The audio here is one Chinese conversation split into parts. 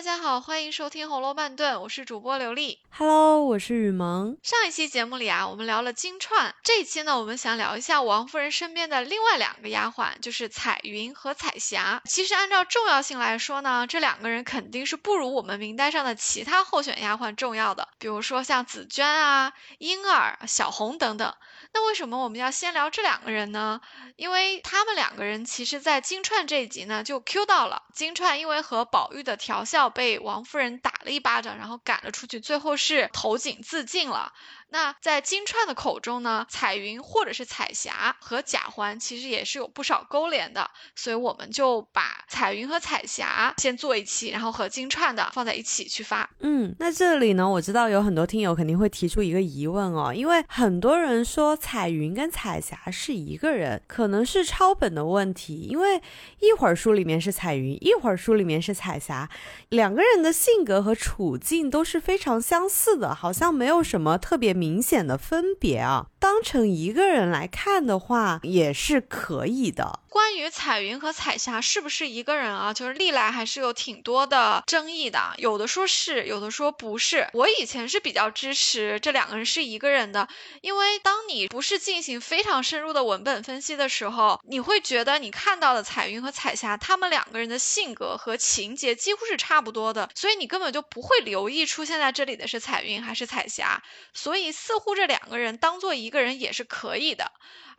大家好，欢迎收听《红楼慢炖》，我是主播刘丽。Hello，我是雨萌。上一期节目里啊，我们聊了金钏，这一期呢，我们想聊一下王夫人身边的另外两个丫鬟，就是彩云和彩霞。其实按照重要性来说呢，这两个人肯定是不如我们名单上的其他候选丫鬟重要的，比如说像紫娟啊、莺儿、小红等等。那为什么我们要先聊这两个人呢？因为他们两个人其实，在金钏这一集呢就 Q 到了。金钏因为和宝玉的调笑被王夫人打了一巴掌，然后赶了出去，最后是投井自尽了。那在金钏的口中呢，彩云或者是彩霞和贾环其实也是有不少勾连的，所以我们就把彩云和彩霞先做一期，然后和金钏的放在一起去发。嗯，那这里呢，我知道有很多听友肯定会提出一个疑问哦，因为很多人说彩云跟彩霞是一个人，可能是抄本的问题，因为一会儿书里面是彩云，一会儿书里面是彩霞，两个人的性格和处境都是非常相似的，好像没有什么特别明显的分别啊。当成一个人来看的话，也是可以的。关于彩云和彩霞是不是一个人啊？就是历来还是有挺多的争议的，有的说是，有的说不是。我以前是比较支持这两个人是一个人的，因为当你不是进行非常深入的文本分析的时候，你会觉得你看到的彩云和彩霞他们两个人的性格和情节几乎是差不多的，所以你根本就不会留意出现在这里的是彩云还是彩霞。所以似乎这两个人当做一一个人也是可以的。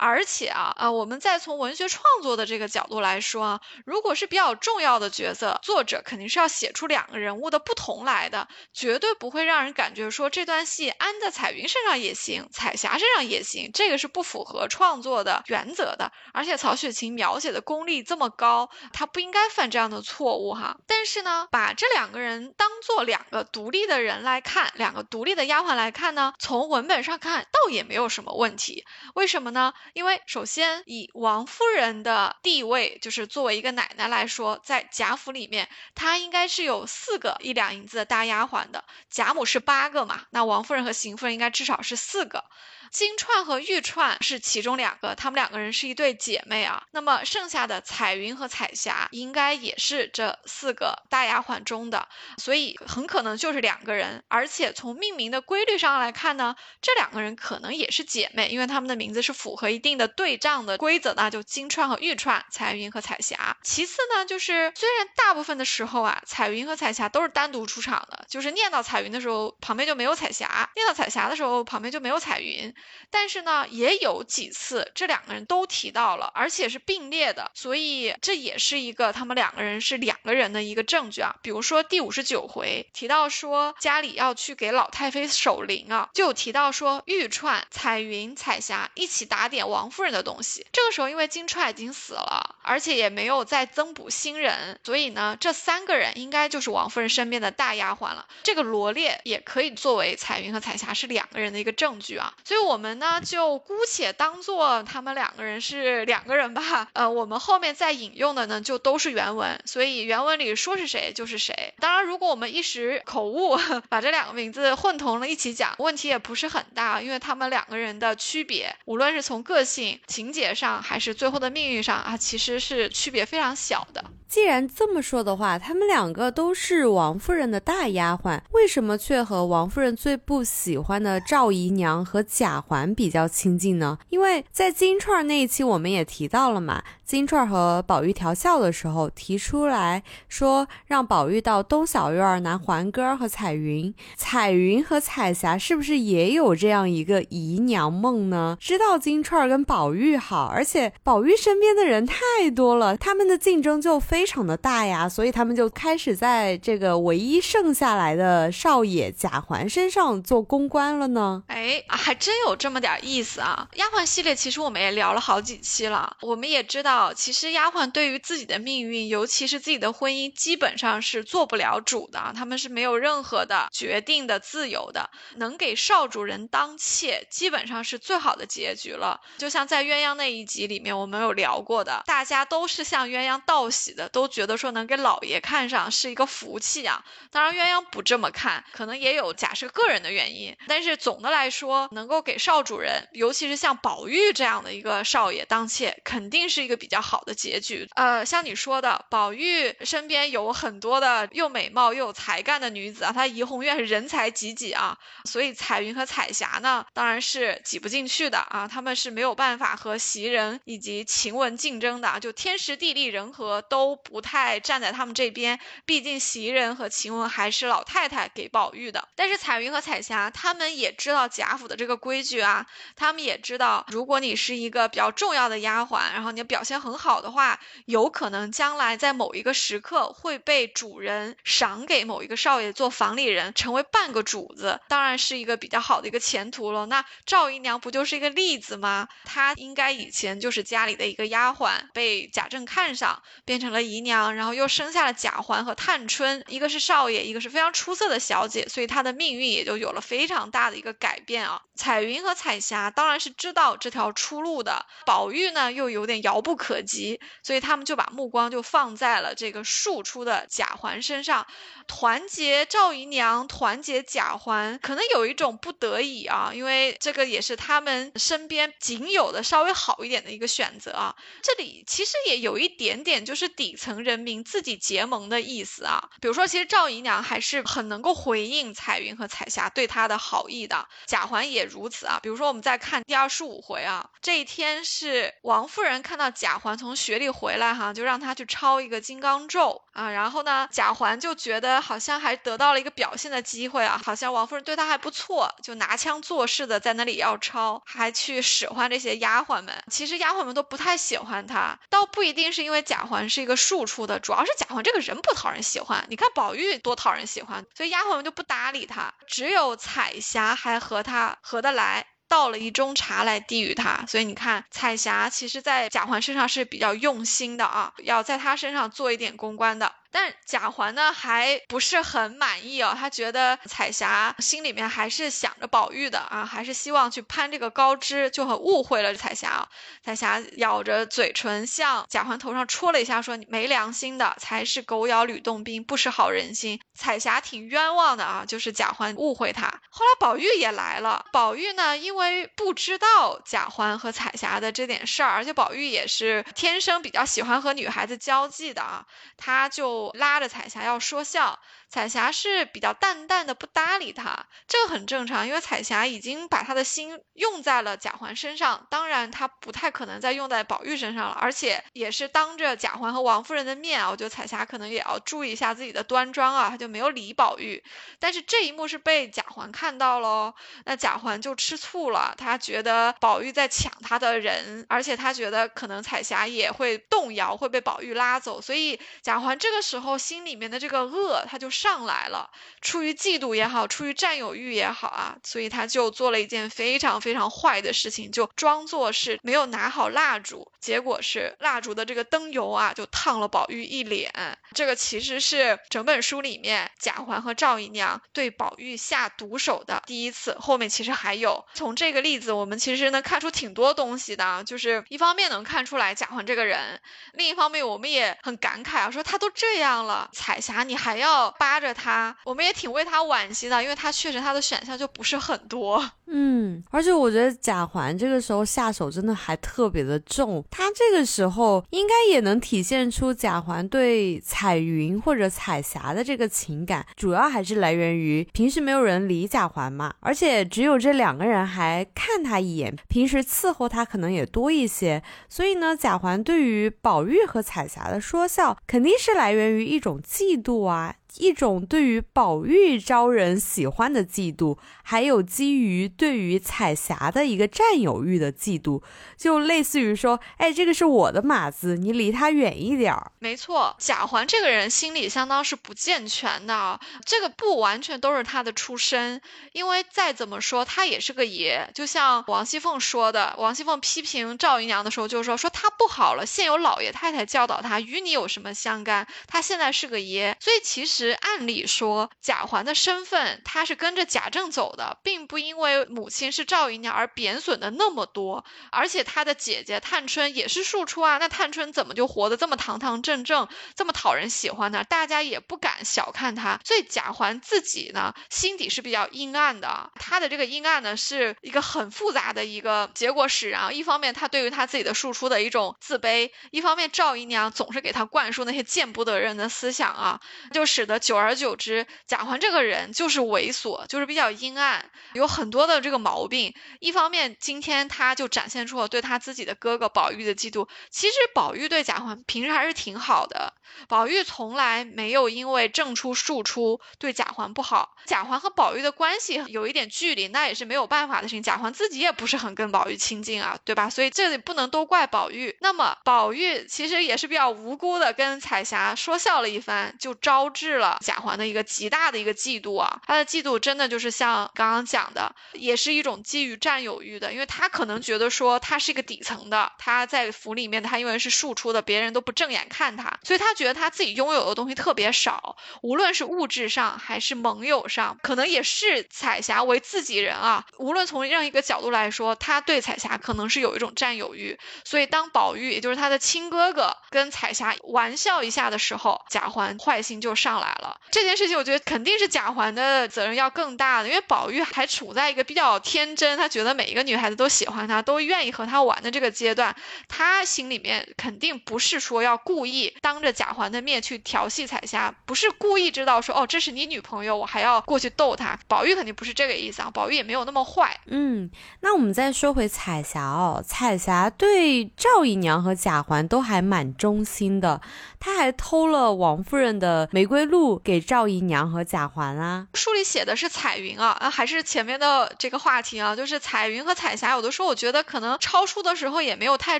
而且啊，啊，我们再从文学创作的这个角度来说啊，如果是比较重要的角色，作者肯定是要写出两个人物的不同来的，绝对不会让人感觉说这段戏安在彩云身上也行，彩霞身上也行，这个是不符合创作的原则的。而且曹雪芹描写的功力这么高，他不应该犯这样的错误哈。但是呢，把这两个人当做两个独立的人来看，两个独立的丫鬟来看呢，从文本上看倒也没有什么问题。为什么呢？因为首先以王夫人的地位，就是作为一个奶奶来说，在贾府里面，她应该是有四个一两银子的大丫鬟的，贾母是八个嘛，那王夫人和邢夫人应该至少是四个。金钏和玉钏是其中两个，她们两个人是一对姐妹啊。那么剩下的彩云和彩霞应该也是这四个大丫鬟中的，所以很可能就是两个人。而且从命名的规律上来看呢，这两个人可能也是姐妹，因为她们的名字是符合一定的对仗的规则，那就金钏和玉钏，彩云和彩霞。其次呢，就是虽然大部分的时候啊，彩云和彩霞都是单独出场的，就是念到彩云的时候旁边就没有彩霞，念到彩霞的时候旁边就没有彩云。但是呢，也有几次这两个人都提到了，而且是并列的，所以这也是一个他们两个人是两个人的一个证据啊。比如说第五十九回提到说家里要去给老太妃守灵啊，就有提到说玉钏、彩云、彩霞一起打点王夫人的东西。这个时候因为金钏已经死了，而且也没有再增补新人，所以呢，这三个人应该就是王夫人身边的大丫鬟了。这个罗列也可以作为彩云和彩霞是两个人的一个证据啊。所以我我们呢。就姑且当做他们两个人是两个人吧。呃，我们后面再引用的呢，就都是原文，所以原文里说是谁就是谁。当然，如果我们一时口误，把这两个名字混同了一起讲，问题也不是很大，因为他们两个人的区别，无论是从个性、情节上，还是最后的命运上啊，其实是区别非常小的。既然这么说的话，他们两个都是王夫人的大丫鬟，为什么却和王夫人最不喜欢的赵姨娘和贾还比较亲近呢？因为在金钏那一期我们也提到了嘛，金钏和宝玉调笑的时候提出来说，让宝玉到东小院拿环哥和彩云，彩云和彩霞是不是也有这样一个姨娘梦呢？知道金钏跟宝玉好，而且宝玉身边的人太多了，他们的竞争就非。常的大呀，所以他们就开始在这个唯一剩下来的少爷贾环身上做公关了呢。哎，还真有这么点意思啊！丫鬟系列其实我们也聊了好几期了，我们也知道，其实丫鬟对于自己的命运，尤其是自己的婚姻，基本上是做不了主的，他们是没有任何的决定的自由的。能给少主人当妾，基本上是最好的结局了。就像在鸳鸯那一集里面，我们有聊过的，大家都是向鸳鸯道喜的。都觉得说能给老爷看上是一个福气啊。当然鸳鸯不这么看，可能也有假设个人的原因。但是总的来说，能够给少主人，尤其是像宝玉这样的一个少爷当妾，肯定是一个比较好的结局。呃，像你说的，宝玉身边有很多的又美貌又有才干的女子啊，他怡红院是人才济济啊，所以彩云和彩霞呢，当然是挤不进去的啊，他们是没有办法和袭人以及晴雯竞争的，就天时地利人和都不太站在他们这边。毕竟袭人和晴雯还是老太太给宝玉的，但是彩云和彩霞他们也知道贾府的这个规矩啊，他们也知道，如果你是一个比较重要的丫鬟，然后你的表现很好的话，有可能将来在某一个时刻会被主人赏给某一个少爷做房里人，成为半个主子，当然是一个比较好的一个前途了。那赵姨娘不就是一个例子吗？她应该以前就是家里的一个丫鬟，被贾政看上，变成了姨娘，然后又生下了贾环和探春，一个是少爷，一个是非常出色的小姐，所以她的命运也就有了非常大的一个改变啊。彩云和彩霞当然是知道这条出路的，宝玉呢又有点遥不可及，所以他们就把目光就放在了这个庶出的贾环身上。团结赵姨娘，团结贾环，可能有一种不得已啊，因为这个也是他们身边仅有的稍微好一点的一个选择啊。这里其实也有一点点就是底层人民自己结盟的意思啊。比如说，其实赵姨娘还是很能够回应彩云和彩霞对她的好意的，贾环也如此啊。比如说，我们再看第二十五回啊，这一天是王夫人看到贾贾环从学里回来哈，就让他去抄一个金刚咒啊，然后呢，贾环就觉得。好像还得到了一个表现的机会啊！好像王夫人对他还不错，就拿腔作势的在那里要抄，还去使唤这些丫鬟们。其实丫鬟们都不太喜欢他，倒不一定是因为贾环是一个庶出的，主要是贾环这个人不讨人喜欢。你看宝玉多讨人喜欢，所以丫鬟们就不搭理他。只有彩霞还和他合得来，倒了一盅茶来递与他。所以你看，彩霞其实在贾环身上是比较用心的啊，要在他身上做一点公关的。但贾环呢还不是很满意哦，他觉得彩霞心里面还是想着宝玉的啊，还是希望去攀这个高枝，就很误会了彩霞啊。彩霞咬着嘴唇向贾环头上戳了一下，说：“你没良心的才是狗咬吕洞宾，不识好人心。”彩霞挺冤枉的啊，就是贾环误会她。后来宝玉也来了，宝玉呢因为不知道贾环和彩霞的这点事儿，而且宝玉也是天生比较喜欢和女孩子交际的啊，他就。拉着彩霞要说笑。彩霞是比较淡淡的不搭理他，这个很正常，因为彩霞已经把他的心用在了贾环身上，当然他不太可能再用在宝玉身上了，而且也是当着贾环和王夫人的面啊，我觉得彩霞可能也要注意一下自己的端庄啊，他就没有理宝玉。但是这一幕是被贾环看到喽，那贾环就吃醋了，他觉得宝玉在抢他的人，而且他觉得可能彩霞也会动摇，会被宝玉拉走，所以贾环这个时时候心里面的这个恶，他就。上来了，出于嫉妒也好，出于占有欲也好啊，所以他就做了一件非常非常坏的事情，就装作是没有拿好蜡烛，结果是蜡烛的这个灯油啊，就烫了宝玉一脸。这个其实是整本书里面贾环和赵姨娘对宝玉下毒手的第一次，后面其实还有。从这个例子，我们其实能看出挺多东西的，就是一方面能看出来贾环这个人，另一方面我们也很感慨啊，说他都这样这样了，彩霞你还要扒。着他，我们也挺为他惋惜的，因为他确实他的选项就不是很多。嗯，而且我觉得贾环这个时候下手真的还特别的重，他这个时候应该也能体现出贾环对彩云或者彩霞的这个情感，主要还是来源于平时没有人理贾环嘛，而且只有这两个人还看他一眼，平时伺候他可能也多一些，所以呢，贾环对于宝玉和彩霞的说笑，肯定是来源于一种嫉妒啊。一种对于宝玉招人喜欢的嫉妒，还有基于对于彩霞的一个占有欲的嫉妒，就类似于说，哎，这个是我的马子，你离他远一点儿。没错，贾环这个人心理相当是不健全的，这个不完全都是他的出身，因为再怎么说他也是个爷，就像王熙凤说的，王熙凤批评赵姨娘的时候就说，说他不好了，现有老爷太太教导他，与你有什么相干？他现在是个爷，所以其实。实按理说贾环的身份他是跟着贾政走的，并不因为母亲是赵姨娘而贬损的那么多。而且他的姐姐探春也是庶出啊，那探春怎么就活得这么堂堂正正，这么讨人喜欢呢？大家也不敢小看她。所以贾环自己呢，心底是比较阴暗的。他的这个阴暗呢，是一个很复杂的一个结果使然。一方面，他对于他自己的庶出的一种自卑；一方面，赵姨娘总是给他灌输那些见不得人的思想啊，就使得久而久之，贾环这个人就是猥琐，就是比较阴暗，有很多的这个毛病。一方面，今天他就展现出了对他自己的哥哥宝玉的嫉妒。其实宝玉对贾环平时还是挺好的，宝玉从来没有因为正出庶出对贾环不好。贾环和宝玉的关系有一点距离，那也是没有办法的事情。贾环自己也不是很跟宝玉亲近啊，对吧？所以这里不能都怪宝玉。那么宝玉其实也是比较无辜的，跟彩霞说笑了一番，就招致了贾环的一个极大的一个嫉妒啊。他的嫉妒真的就是像刚刚讲的，也是一种基于占有欲的，因为他可能觉得说他是一个底层的，他在府里面他因为是庶出的，别人都不正眼看他，所以他觉得他自己拥有的东西特别少，无论是物质上还是盟友上，可能也是彩霞为自己人啊。无论从任何一个角度来说，他对彩霞可能是有一种占有欲。所以当宝玉，也就是他的亲哥哥，跟彩霞玩笑一下的时候，贾环坏心就上来了。这件事情，我觉得肯定是贾环的责任要更大的，因为宝玉还处在一个比较天真，他觉得每一个女孩子都喜欢他，都愿意和他玩的这个阶段，他心里面肯定不是说要故意当着贾环的面去调戏彩霞，不是故意知道说哦这是你女朋友，我还要过去逗她。宝玉肯定不是这个意思啊，宝玉也没有那么坏。嗯，那我们再说回彩霞哦，彩霞对赵姨娘和贾环都还蛮忠心的，她还偷了王夫人的玫瑰露给赵姨娘和贾环啊。书里写的是彩云啊，啊还是前面的这个话题啊，就是彩云和彩霞，有的时候我觉得可能抄书的时候也没有太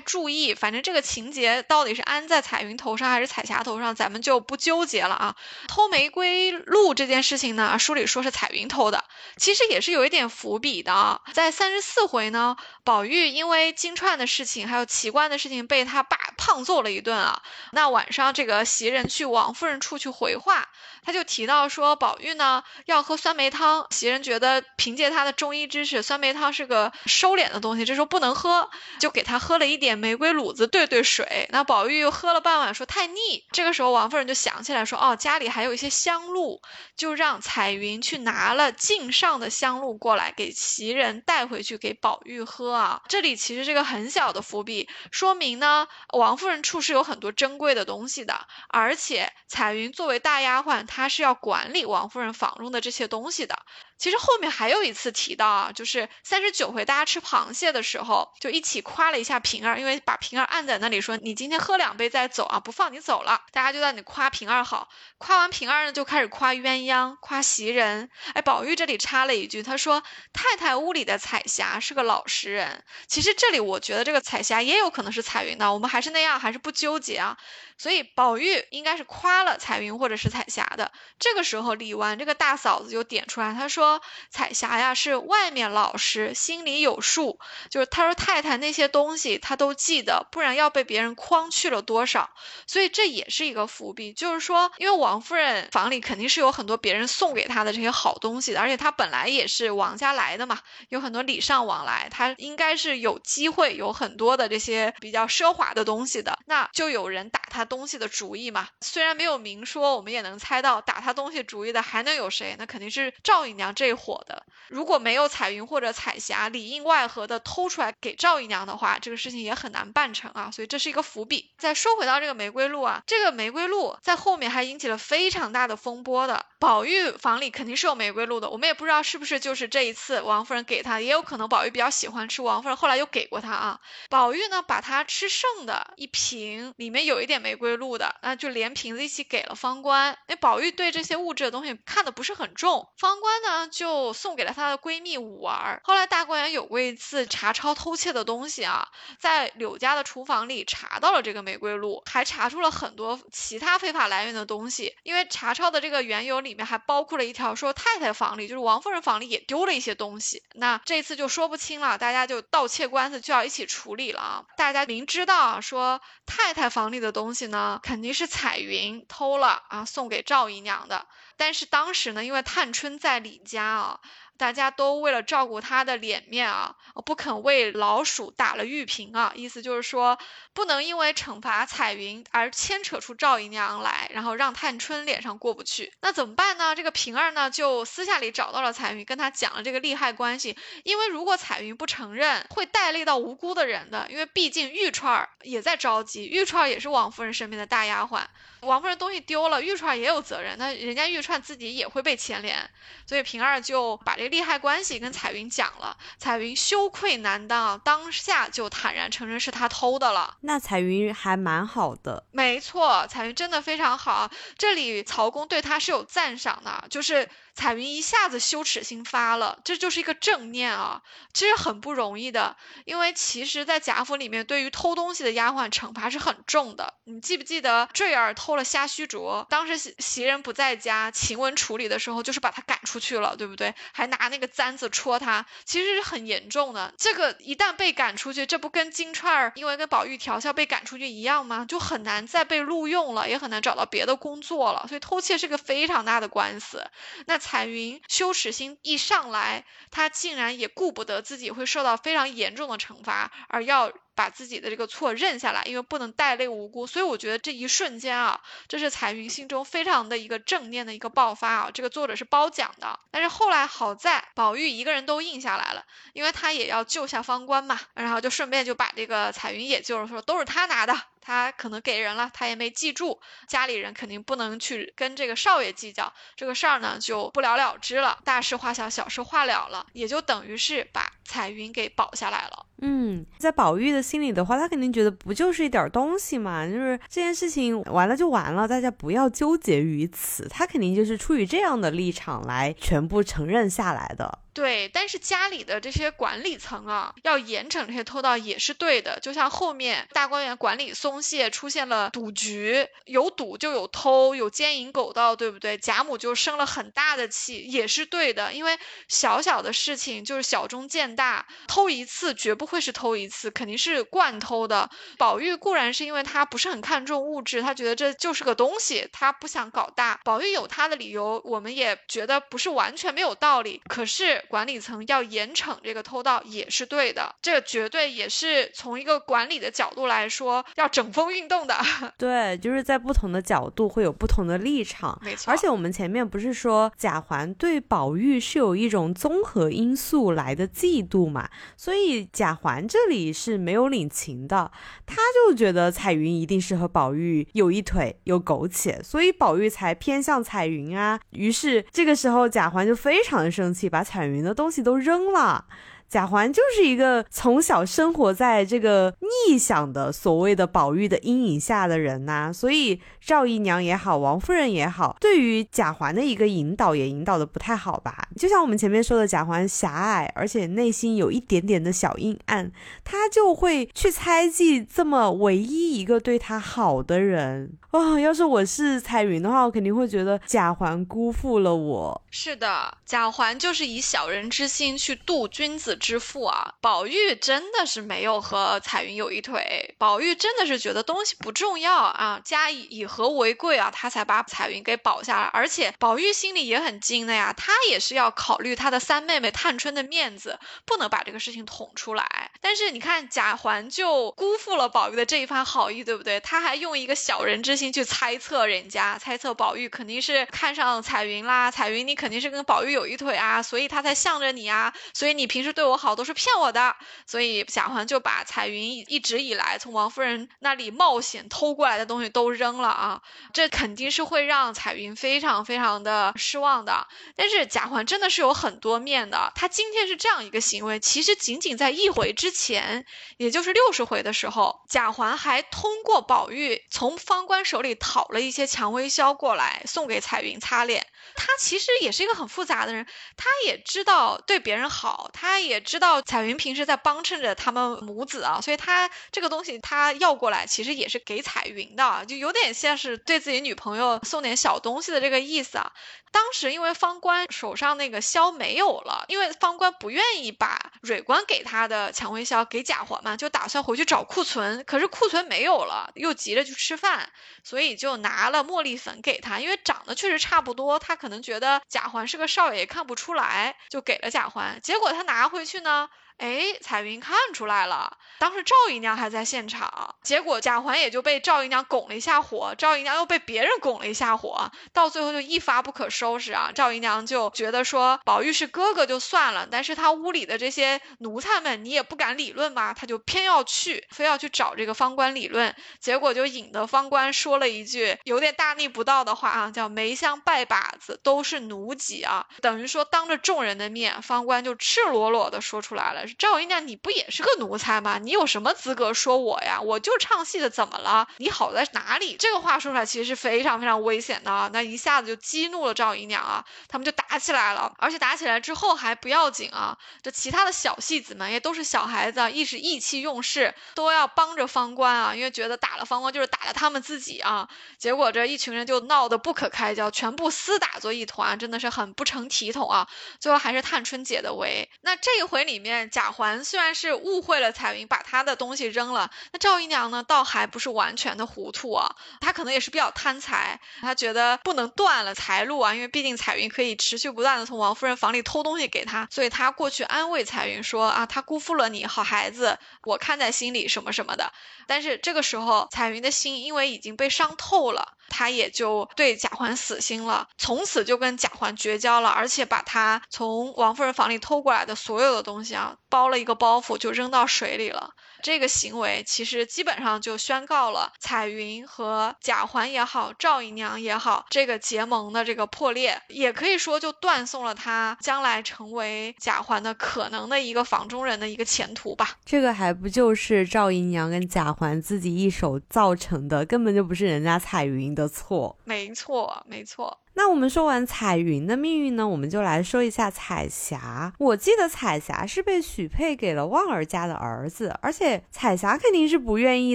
注意，反正这个情节到底是安在彩云头上还是彩霞头上，咱们就不纠结了啊。偷玫瑰露这件事情呢，书里说是彩云偷的，其实也是有一点伏笔的啊，在三十四回呢，宝玉因为金钏的事情还有奇观的事情被他爸胖揍了一顿啊，那晚上这个袭人去王夫人处去回话。他就提到说，宝玉呢要喝酸梅汤，袭人觉得凭借他的中医知识，酸梅汤是个收敛的东西，这时候不能喝，就给他喝了一点玫瑰卤子兑兑水。那宝玉又喝了半碗，说太腻。这个时候王夫人就想起来说，哦，家里还有一些香露，就让彩云去拿了镜上的香露过来，给袭人带回去给宝玉喝啊。这里其实是个很小的伏笔，说明呢，王夫人处是有很多珍贵的东西的，而且彩云作为大丫鬟。她是要管理王夫人房中的这些东西的。其实后面还有一次提到啊，就是三十九回大家吃螃蟹的时候，就一起夸了一下平儿，因为把平儿按在那里说：“你今天喝两杯再走啊，不放你走了。”大家就在那里夸平儿好。夸完平儿呢，就开始夸鸳鸯，夸袭人。哎，宝玉这里插了一句，他说：“太太屋里的彩霞是个老实人。”其实这里我觉得这个彩霞也有可能是彩云的，我们还是那样，还是不纠结啊。所以宝玉应该是夸了彩云或者是彩霞的。这个时候李纨这个大嫂子就点出来，她说。彩霞呀，是外面老实，心里有数。就是他说太太那些东西他都记得，不然要被别人诓去了多少。所以这也是一个伏笔，就是说，因为王夫人房里肯定是有很多别人送给她的这些好东西的，而且她本来也是王家来的嘛，有很多礼尚往来，她应该是有机会有很多的这些比较奢华的东西的。那就有人打她东西的主意嘛，虽然没有明说，我们也能猜到打她东西主意的还能有谁？那肯定是赵姨娘这伙。的，如果没有彩云或者彩霞里应外合的偷出来给赵姨娘的话，这个事情也很难办成啊，所以这是一个伏笔。再说回到这个玫瑰露啊，这个玫瑰露在后面还引起了非常大的风波的。宝玉房里肯定是有玫瑰露的，我们也不知道是不是就是这一次王夫人给他，也有可能宝玉比较喜欢吃，王夫人后来又给过他啊。宝玉呢，把他吃剩的一瓶里面有一点玫瑰露的，那就连瓶子一起给了方官。那宝玉对这些物质的东西看的不是很重，方官呢就送给了她的闺蜜五儿。后来大观园有过一次查抄偷窃的东西啊，在柳家的厨房里查到了这个玫瑰露，还查出了很多其他非法来源的东西。因为查抄的这个缘由里面还包括了一条说太太房里，就是王夫人房里也丢了一些东西。那这次就说不清了，大家就盗窃官司就要一起处理了啊！大家明知道啊，说太太房里的东西呢，肯定是彩云偷了啊，送给赵姨娘的。但是当时呢，因为探春在李家啊。大家都为了照顾她的脸面啊，不肯为老鼠打了玉瓶啊，意思就是说，不能因为惩罚彩云而牵扯出赵姨娘来，然后让探春脸上过不去。那怎么办呢？这个平儿呢，就私下里找到了彩云，跟她讲了这个利害关系。因为如果彩云不承认，会带累到无辜的人的。因为毕竟玉串儿也在着急，玉串儿也是王夫人身边的大丫鬟。王夫人东西丢了，玉钏也有责任，那人家玉钏自己也会被牵连，所以平儿就把这利害关系跟彩云讲了，彩云羞愧难当，当下就坦然承认是他偷的了。那彩云还蛮好的，没错，彩云真的非常好，这里曹公对他是有赞赏的，就是。彩云一下子羞耻心发了，这就是一个正念啊，其实很不容易的。因为其实，在贾府里面，对于偷东西的丫鬟惩罚是很重的。你记不记得坠儿偷了虾须镯，当时袭袭人不在家，晴雯处理的时候，就是把他赶出去了，对不对？还拿那个簪子戳他，其实是很严重的。这个一旦被赶出去，这不跟金钏儿因为跟宝玉调笑被赶出去一样吗？就很难再被录用了，也很难找到别的工作了。所以偷窃是个非常大的官司。那。彩云羞耻心一上来，他竟然也顾不得自己会受到非常严重的惩罚，而要把自己的这个错认下来，因为不能带累无辜。所以我觉得这一瞬间啊，这是彩云心中非常的一个正念的一个爆发啊。这个作者是褒奖的。但是后来好在宝玉一个人都应下来了，因为他也要救下方官嘛，然后就顺便就把这个彩云也救了，说都是他拿的。他可能给人了，他也没记住，家里人肯定不能去跟这个少爷计较，这个事儿呢就不了了之了，大事化小，小事化了了，也就等于是把彩云给保下来了。嗯，在宝玉的心里的话，他肯定觉得不就是一点东西嘛，就是这件事情完了就完了，大家不要纠结于此，他肯定就是出于这样的立场来全部承认下来的。对，但是家里的这些管理层啊，要严惩这些偷盗也是对的。就像后面大观园管理松懈，出现了赌局，有赌就有偷，有奸淫狗盗，对不对？贾母就生了很大的气，也是对的。因为小小的事情就是小中见大，偷一次绝不会是偷一次，肯定是惯偷的。宝玉固然是因为他不是很看重物质，他觉得这就是个东西，他不想搞大。宝玉有他的理由，我们也觉得不是完全没有道理。可是。管理层要严惩这个偷盗也是对的，这个绝对也是从一个管理的角度来说要整风运动的。对，就是在不同的角度会有不同的立场，没错。而且我们前面不是说贾环对宝玉是有一种综合因素来的嫉妒嘛？所以贾环这里是没有领情的，他就觉得彩云一定是和宝玉有一腿有苟且，所以宝玉才偏向彩云啊。于是这个时候贾环就非常的生气，把彩云。云的东西都扔了。贾环就是一个从小生活在这个逆想的所谓的宝玉的阴影下的人呐，所以赵姨娘也好，王夫人也好，对于贾环的一个引导也引导的不太好吧？就像我们前面说的，贾环狭隘，而且内心有一点点的小阴暗，他就会去猜忌这么唯一一个对他好的人哦。要是我是彩云的话，我肯定会觉得贾环辜负了我。是的，贾环就是以小人之心去度君子。之腹啊，宝玉真的是没有和彩云有一腿，宝玉真的是觉得东西不重要啊，家以以和为贵啊，他才把彩云给保下来。而且宝玉心里也很精的呀，他也是要考虑他的三妹妹探春的面子，不能把这个事情捅出来。但是你看贾环就辜负了宝玉的这一番好意，对不对？他还用一个小人之心去猜测人家，猜测宝玉肯定是看上彩云啦，彩云你肯定是跟宝玉有一腿啊，所以他才向着你啊，所以你平时对我。好都是骗我的，所以贾环就把彩云一直以来从王夫人那里冒险偷过来的东西都扔了啊！这肯定是会让彩云非常非常的失望的。但是贾环真的是有很多面的，他今天是这样一个行为，其实仅仅在一回之前，也就是六十回的时候，贾环还通过宝玉从方官手里讨了一些蔷薇销过来送给彩云擦脸。他其实也是一个很复杂的人，他也知道对别人好，他也知道彩云平时在帮衬着他们母子啊，所以他这个东西他要过来，其实也是给彩云的，就有点像是对自己女朋友送点小东西的这个意思啊。当时因为方官手上那个箫没有了，因为方官不愿意把蕊官给他的蔷薇箫给贾伙嘛，就打算回去找库存，可是库存没有了，又急着去吃饭，所以就拿了茉莉粉给他，因为长得确实差不多，他可能觉得贾环是个少爷，看不出来，就给了贾环。结果他拿回去呢。哎，彩云看出来了，当时赵姨娘还在现场，结果贾环也就被赵姨娘拱了一下火，赵姨娘又被别人拱了一下火，到最后就一发不可收拾啊！赵姨娘就觉得说，宝玉是哥哥就算了，但是他屋里的这些奴才们，你也不敢理论吗？他就偏要去，非要去找这个方官理论，结果就引得方官说了一句有点大逆不道的话啊，叫梅香拜把子都是奴籍啊，等于说当着众人的面，方官就赤裸裸的说出来了。赵姨娘，你不也是个奴才吗？你有什么资格说我呀？我就唱戏的，怎么了？你好在哪里？这个话说出来其实是非常非常危险的啊，那一下子就激怒了赵姨娘啊，他们就打起来了，而且打起来之后还不要紧啊，这其他的小戏子们也都是小孩子，一时意气用事，都要帮着方官啊，因为觉得打了方官就是打了他们自己啊，结果这一群人就闹得不可开交，全部厮打作一团，真的是很不成体统啊。最后还是探春解的围。那这一回里面贾。环虽然是误会了彩云，把他的东西扔了，那赵姨娘呢，倒还不是完全的糊涂啊。她可能也是比较贪财，她觉得不能断了财路啊，因为毕竟彩云可以持续不断的从王夫人房里偷东西给她，所以她过去安慰彩云说啊，她辜负了你，好孩子，我看在心里什么什么的。但是这个时候，彩云的心因为已经被伤透了。他也就对贾环死心了，从此就跟贾环绝交了，而且把他从王夫人房里偷过来的所有的东西啊，包了一个包袱就扔到水里了。这个行为其实基本上就宣告了彩云和贾环也好，赵姨娘也好，这个结盟的这个破裂，也可以说就断送了他将来成为贾环的可能的一个房中人的一个前途吧。这个还不就是赵姨娘跟贾环自己一手造成的，根本就不是人家彩云的错。没错，没错。那我们说完彩云的命运呢，我们就来说一下彩霞。我记得彩霞是被许配给了旺儿家的儿子，而且彩霞肯定是不愿意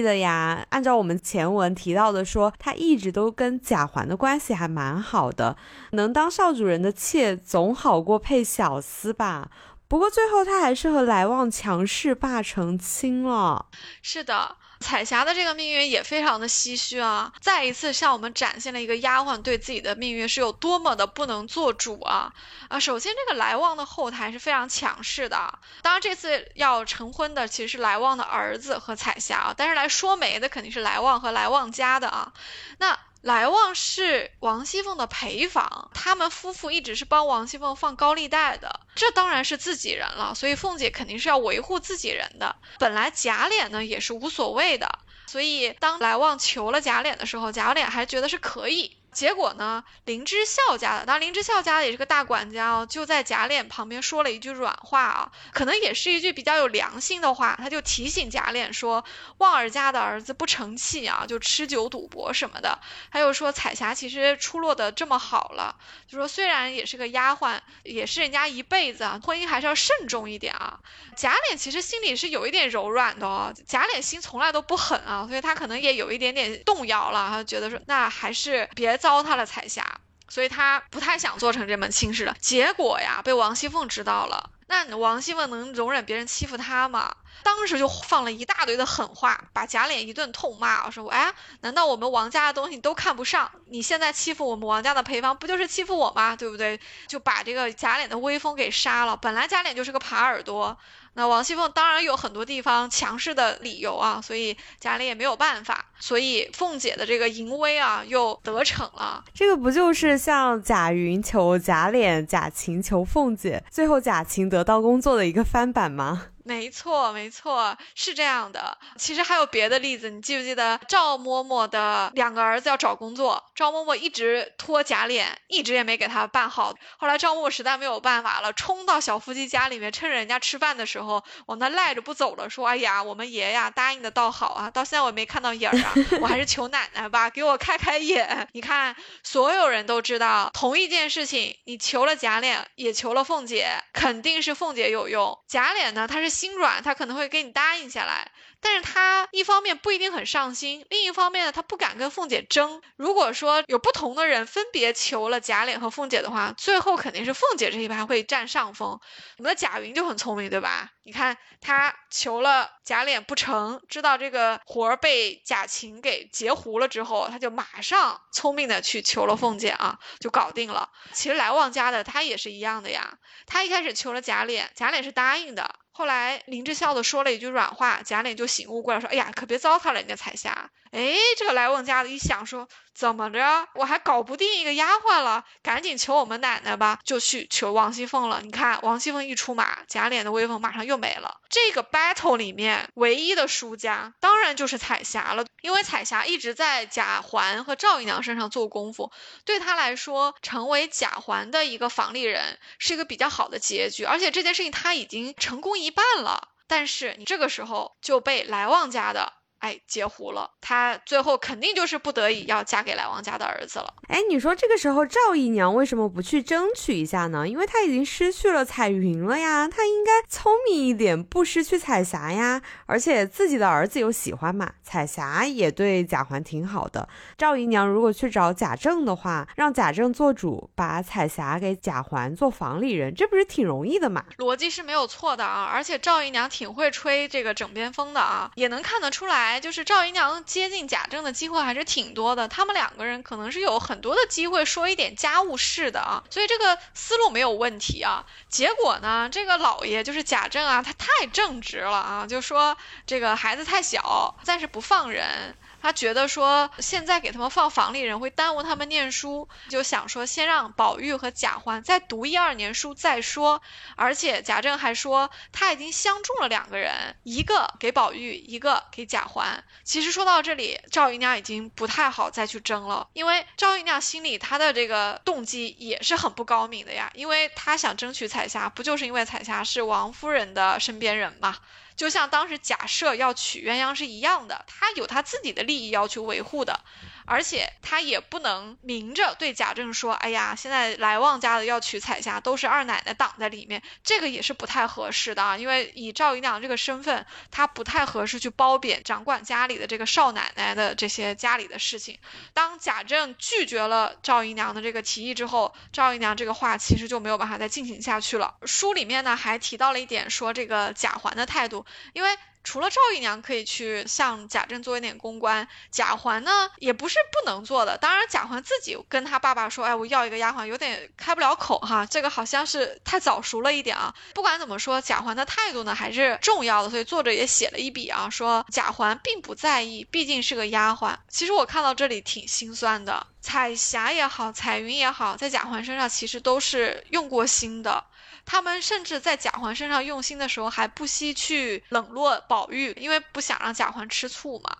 的呀。按照我们前文提到的说，她一直都跟贾环的关系还蛮好的，能当少主人的妾总好过配小厮吧。不过最后她还是和来旺强势霸成亲了。是的。彩霞的这个命运也非常的唏嘘啊！再一次向我们展现了一个丫鬟对自己的命运是有多么的不能做主啊！啊，首先这个来旺的后台是非常强势的，当然这次要成婚的其实是来旺的儿子和彩霞啊，但是来说媒的肯定是来旺和来旺家的啊，那。来旺是王熙凤的陪房，他们夫妇一直是帮王熙凤放高利贷的，这当然是自己人了，所以凤姐肯定是要维护自己人的。本来贾琏呢也是无所谓的，所以当来旺求了贾琏的时候，贾琏还觉得是可以。结果呢，林之孝家的，当然林之孝家也是个大管家哦，就在贾琏旁边说了一句软话啊，可能也是一句比较有良心的话，他就提醒贾琏说，旺儿家的儿子不成器啊，就吃酒赌博什么的。还有说彩霞其实出落的这么好了，就说虽然也是个丫鬟，也是人家一辈子啊，婚姻还是要慎重一点啊。贾琏其实心里是有一点柔软的哦，贾琏心从来都不狠啊，所以他可能也有一点点动摇了，他觉得说那还是别再。糟蹋了彩霞，所以他不太想做成这门亲事了。结果呀，被王熙凤知道了。那王熙凤能容忍别人欺负她吗？当时就放了一大堆的狠话，把贾琏一顿痛骂。说：“哎，难道我们王家的东西你都看不上？你现在欺负我们王家的陪房，不就是欺负我吗？对不对？就把这个贾琏的威风给杀了。本来贾琏就是个耙耳朵。”那王熙凤当然有很多地方强势的理由啊，所以贾琏也没有办法，所以凤姐的这个淫威啊又得逞了。这个不就是像贾云求贾琏，贾琴求凤姐，最后贾琴得到工作的一个翻版吗？没错，没错，是这样的。其实还有别的例子，你记不记得赵嬷嬷的两个儿子要找工作，赵嬷嬷一直拖假脸，一直也没给他办好。后来赵嬷嬷实在没有办法了，冲到小夫妻家里面，趁着人家吃饭的时候，往那赖着不走了，说：“哎呀，我们爷呀答应的倒好啊，到现在我也没看到影儿啊，我还是求奶奶吧，给我开开眼。”你看，所有人都知道同一件事情，你求了假脸，也求了凤姐，肯定是凤姐有用。假脸呢，它是。心软，他可能会给你答应下来，但是他一方面不一定很上心，另一方面呢，他不敢跟凤姐争。如果说有不同的人分别求了贾琏和凤姐的话，最后肯定是凤姐这一派会占上风。我们的贾云就很聪明，对吧？你看他求了贾琏不成，知道这个活儿被贾琴给截胡了之后，他就马上聪明的去求了凤姐啊，就搞定了。其实来旺家的他也是一样的呀，他一开始求了贾琏，贾琏是答应的。后来林志孝的说了一句软话，贾琏就醒悟过来，说：“哎呀，可别糟蹋了人家彩霞。”哎，这个来旺家的一想说。怎么着？我还搞不定一个丫鬟了，赶紧求我们奶奶吧，就去求王熙凤了。你看，王熙凤一出马，贾琏的威风马上又没了。这个 battle 里面唯一的输家，当然就是彩霞了，因为彩霞一直在贾环和赵姨娘身上做功夫，对她来说，成为贾环的一个房里人是一个比较好的结局，而且这件事情她已经成功一半了。但是你这个时候就被来旺家的。哎，截胡了，她最后肯定就是不得已要嫁给来王家的儿子了。哎，你说这个时候赵姨娘为什么不去争取一下呢？因为她已经失去了彩云了呀，她应该聪明一点，不失去彩霞呀。而且自己的儿子有喜欢嘛，彩霞也对贾环挺好的。赵姨娘如果去找贾政的话，让贾政做主，把彩霞给贾环做房里人，这不是挺容易的嘛？逻辑是没有错的啊，而且赵姨娘挺会吹这个枕边风的啊，也能看得出来。来就是赵姨娘接近贾政的机会还是挺多的，他们两个人可能是有很多的机会说一点家务事的啊，所以这个思路没有问题啊。结果呢，这个老爷就是贾政啊，他太正直了啊，就说这个孩子太小，暂时不放人。他觉得说现在给他们放房里人会耽误他们念书，就想说先让宝玉和贾环再读一二年书再说。而且贾政还说他已经相中了两个人，一个给宝玉，一个给贾环。其实说到这里，赵姨娘已经不太好再去争了，因为赵姨娘心里她的这个动机也是很不高明的呀，因为她想争取彩霞，不就是因为彩霞是王夫人的身边人嘛？就像当时假设要娶鸳鸯是一样的，她有她自己的利益要去维护的。而且他也不能明着对贾政说：“哎呀，现在来旺家的要娶彩霞，都是二奶奶挡在里面，这个也是不太合适的啊。因为以赵姨娘这个身份，她不太合适去褒贬掌管家里的这个少奶奶的这些家里的事情。当贾政拒绝了赵姨娘的这个提议之后，赵姨娘这个话其实就没有办法再进行下去了。书里面呢还提到了一点，说这个贾环的态度，因为。除了赵姨娘可以去向贾政做一点公关，贾环呢也不是不能做的。当然，贾环自己跟他爸爸说：“哎，我要一个丫鬟，有点开不了口哈。”这个好像是太早熟了一点啊。不管怎么说，贾环的态度呢还是重要的，所以作者也写了一笔啊，说贾环并不在意，毕竟是个丫鬟。其实我看到这里挺心酸的，彩霞也好，彩云也好，在贾环身上其实都是用过心的。他们甚至在贾环身上用心的时候，还不惜去冷落宝玉，因为不想让贾环吃醋嘛。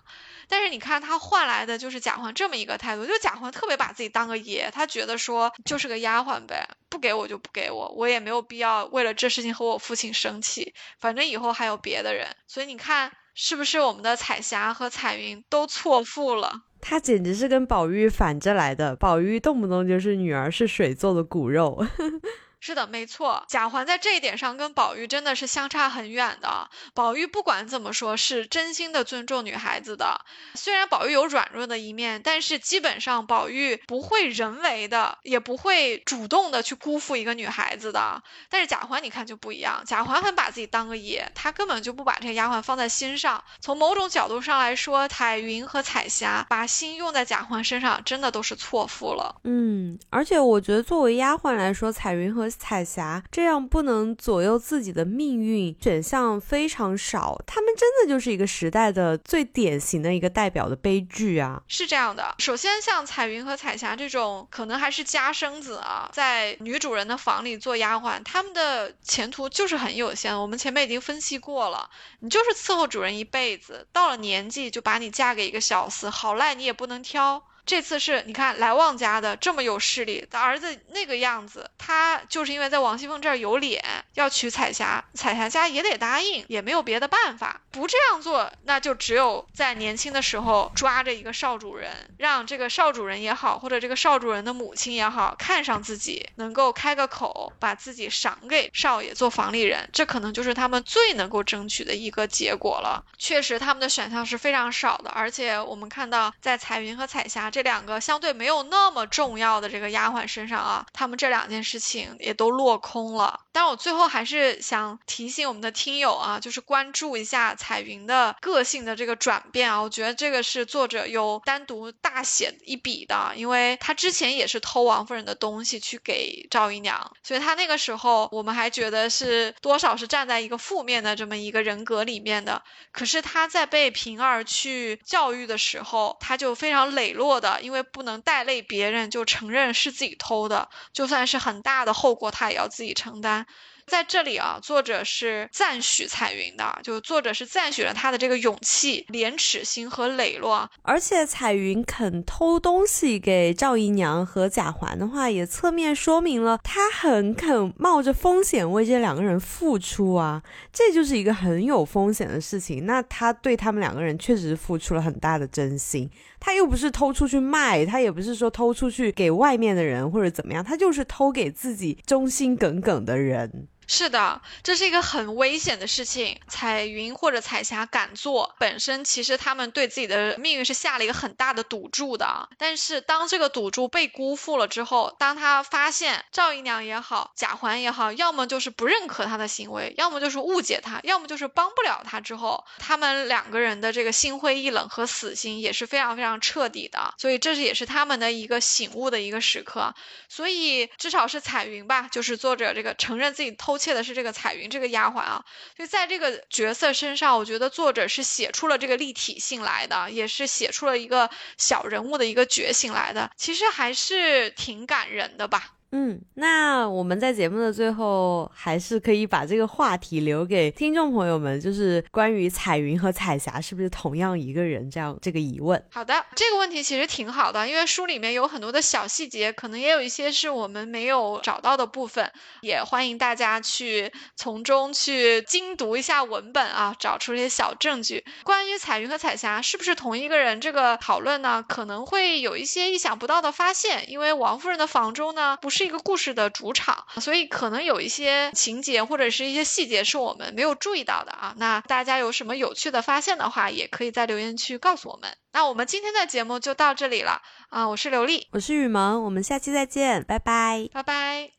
但是你看他换来的就是贾环这么一个态度，就贾环特别把自己当个爷，他觉得说就是个丫鬟呗，不给我就不给我，我也没有必要为了这事情和我父亲生气，反正以后还有别的人。所以你看，是不是我们的彩霞和彩云都错付了？他简直是跟宝玉反着来的，宝玉动不动就是女儿是水做的骨肉。是的，没错，贾环在这一点上跟宝玉真的是相差很远的。宝玉不管怎么说，是真心的尊重女孩子的。虽然宝玉有软弱的一面，但是基本上宝玉不会人为的，也不会主动的去辜负一个女孩子的。但是贾环你看就不一样，贾环很把自己当个爷，他根本就不把这个丫鬟放在心上。从某种角度上来说，彩云和彩霞把心用在贾环身上，真的都是错付了。嗯，而且我觉得作为丫鬟来说，彩云和彩霞这样不能左右自己的命运，选项非常少，他们真的就是一个时代的最典型的一个代表的悲剧啊！是这样的，首先像彩云和彩霞这种可能还是家生子啊，在女主人的房里做丫鬟，他们的前途就是很有限。我们前面已经分析过了，你就是伺候主人一辈子，到了年纪就把你嫁给一个小厮，好赖你也不能挑。这次是你看来旺家的这么有势力的儿子那个样子，他就是因为在王熙凤这儿有脸要娶彩霞，彩霞家也得答应，也没有别的办法。不这样做，那就只有在年轻的时候抓着一个少主人，让这个少主人也好，或者这个少主人的母亲也好，看上自己，能够开个口，把自己赏给少爷做房里人，这可能就是他们最能够争取的一个结果了。确实，他们的选项是非常少的，而且我们看到在彩云和彩霞这。这两个相对没有那么重要的这个丫鬟身上啊，他们这两件事情也都落空了。但我最后还是想提醒我们的听友啊，就是关注一下彩云的个性的这个转变啊。我觉得这个是作者有单独大写一笔的，因为他之前也是偷王夫人的东西去给赵姨娘，所以他那个时候我们还觉得是多少是站在一个负面的这么一个人格里面的。可是他在被平儿去教育的时候，他就非常磊落的。因为不能带累别人，就承认是自己偷的，就算是很大的后果，他也要自己承担。在这里啊，作者是赞许彩云的，就作者是赞许了他的这个勇气、廉耻心和磊落。而且彩云肯偷东西给赵姨娘和贾环的话，也侧面说明了他很肯冒着风险为这两个人付出啊，这就是一个很有风险的事情。那他对他们两个人确实付出了很大的真心，他又不是偷出去卖，他也不是说偷出去给外面的人或者怎么样，他就是偷给自己忠心耿耿的人。是的，这是一个很危险的事情。彩云或者彩霞敢做，本身其实他们对自己的命运是下了一个很大的赌注的。但是当这个赌注被辜负了之后，当他发现赵姨娘也好，贾环也好，要么就是不认可他的行为，要么就是误解他，要么就是帮不了他之后，他们两个人的这个心灰意冷和死心也是非常非常彻底的。所以这是也是他们的一个醒悟的一个时刻。所以至少是彩云吧，就是作者这个承认自己偷。切的是这个彩云这个丫鬟啊，就在这个角色身上，我觉得作者是写出了这个立体性来的，也是写出了一个小人物的一个觉醒来的，其实还是挺感人的吧。嗯，那我们在节目的最后，还是可以把这个话题留给听众朋友们，就是关于彩云和彩霞是不是同样一个人这样这个疑问。好的，这个问题其实挺好的，因为书里面有很多的小细节，可能也有一些是我们没有找到的部分，也欢迎大家去从中去精读一下文本啊，找出一些小证据。关于彩云和彩霞是不是同一个人这个讨论呢，可能会有一些意想不到的发现，因为王夫人的房中呢不是。是一个故事的主场，所以可能有一些情节或者是一些细节是我们没有注意到的啊。那大家有什么有趣的发现的话，也可以在留言区告诉我们。那我们今天的节目就到这里了啊！我是刘丽，我是雨萌，我们下期再见，拜拜，拜拜。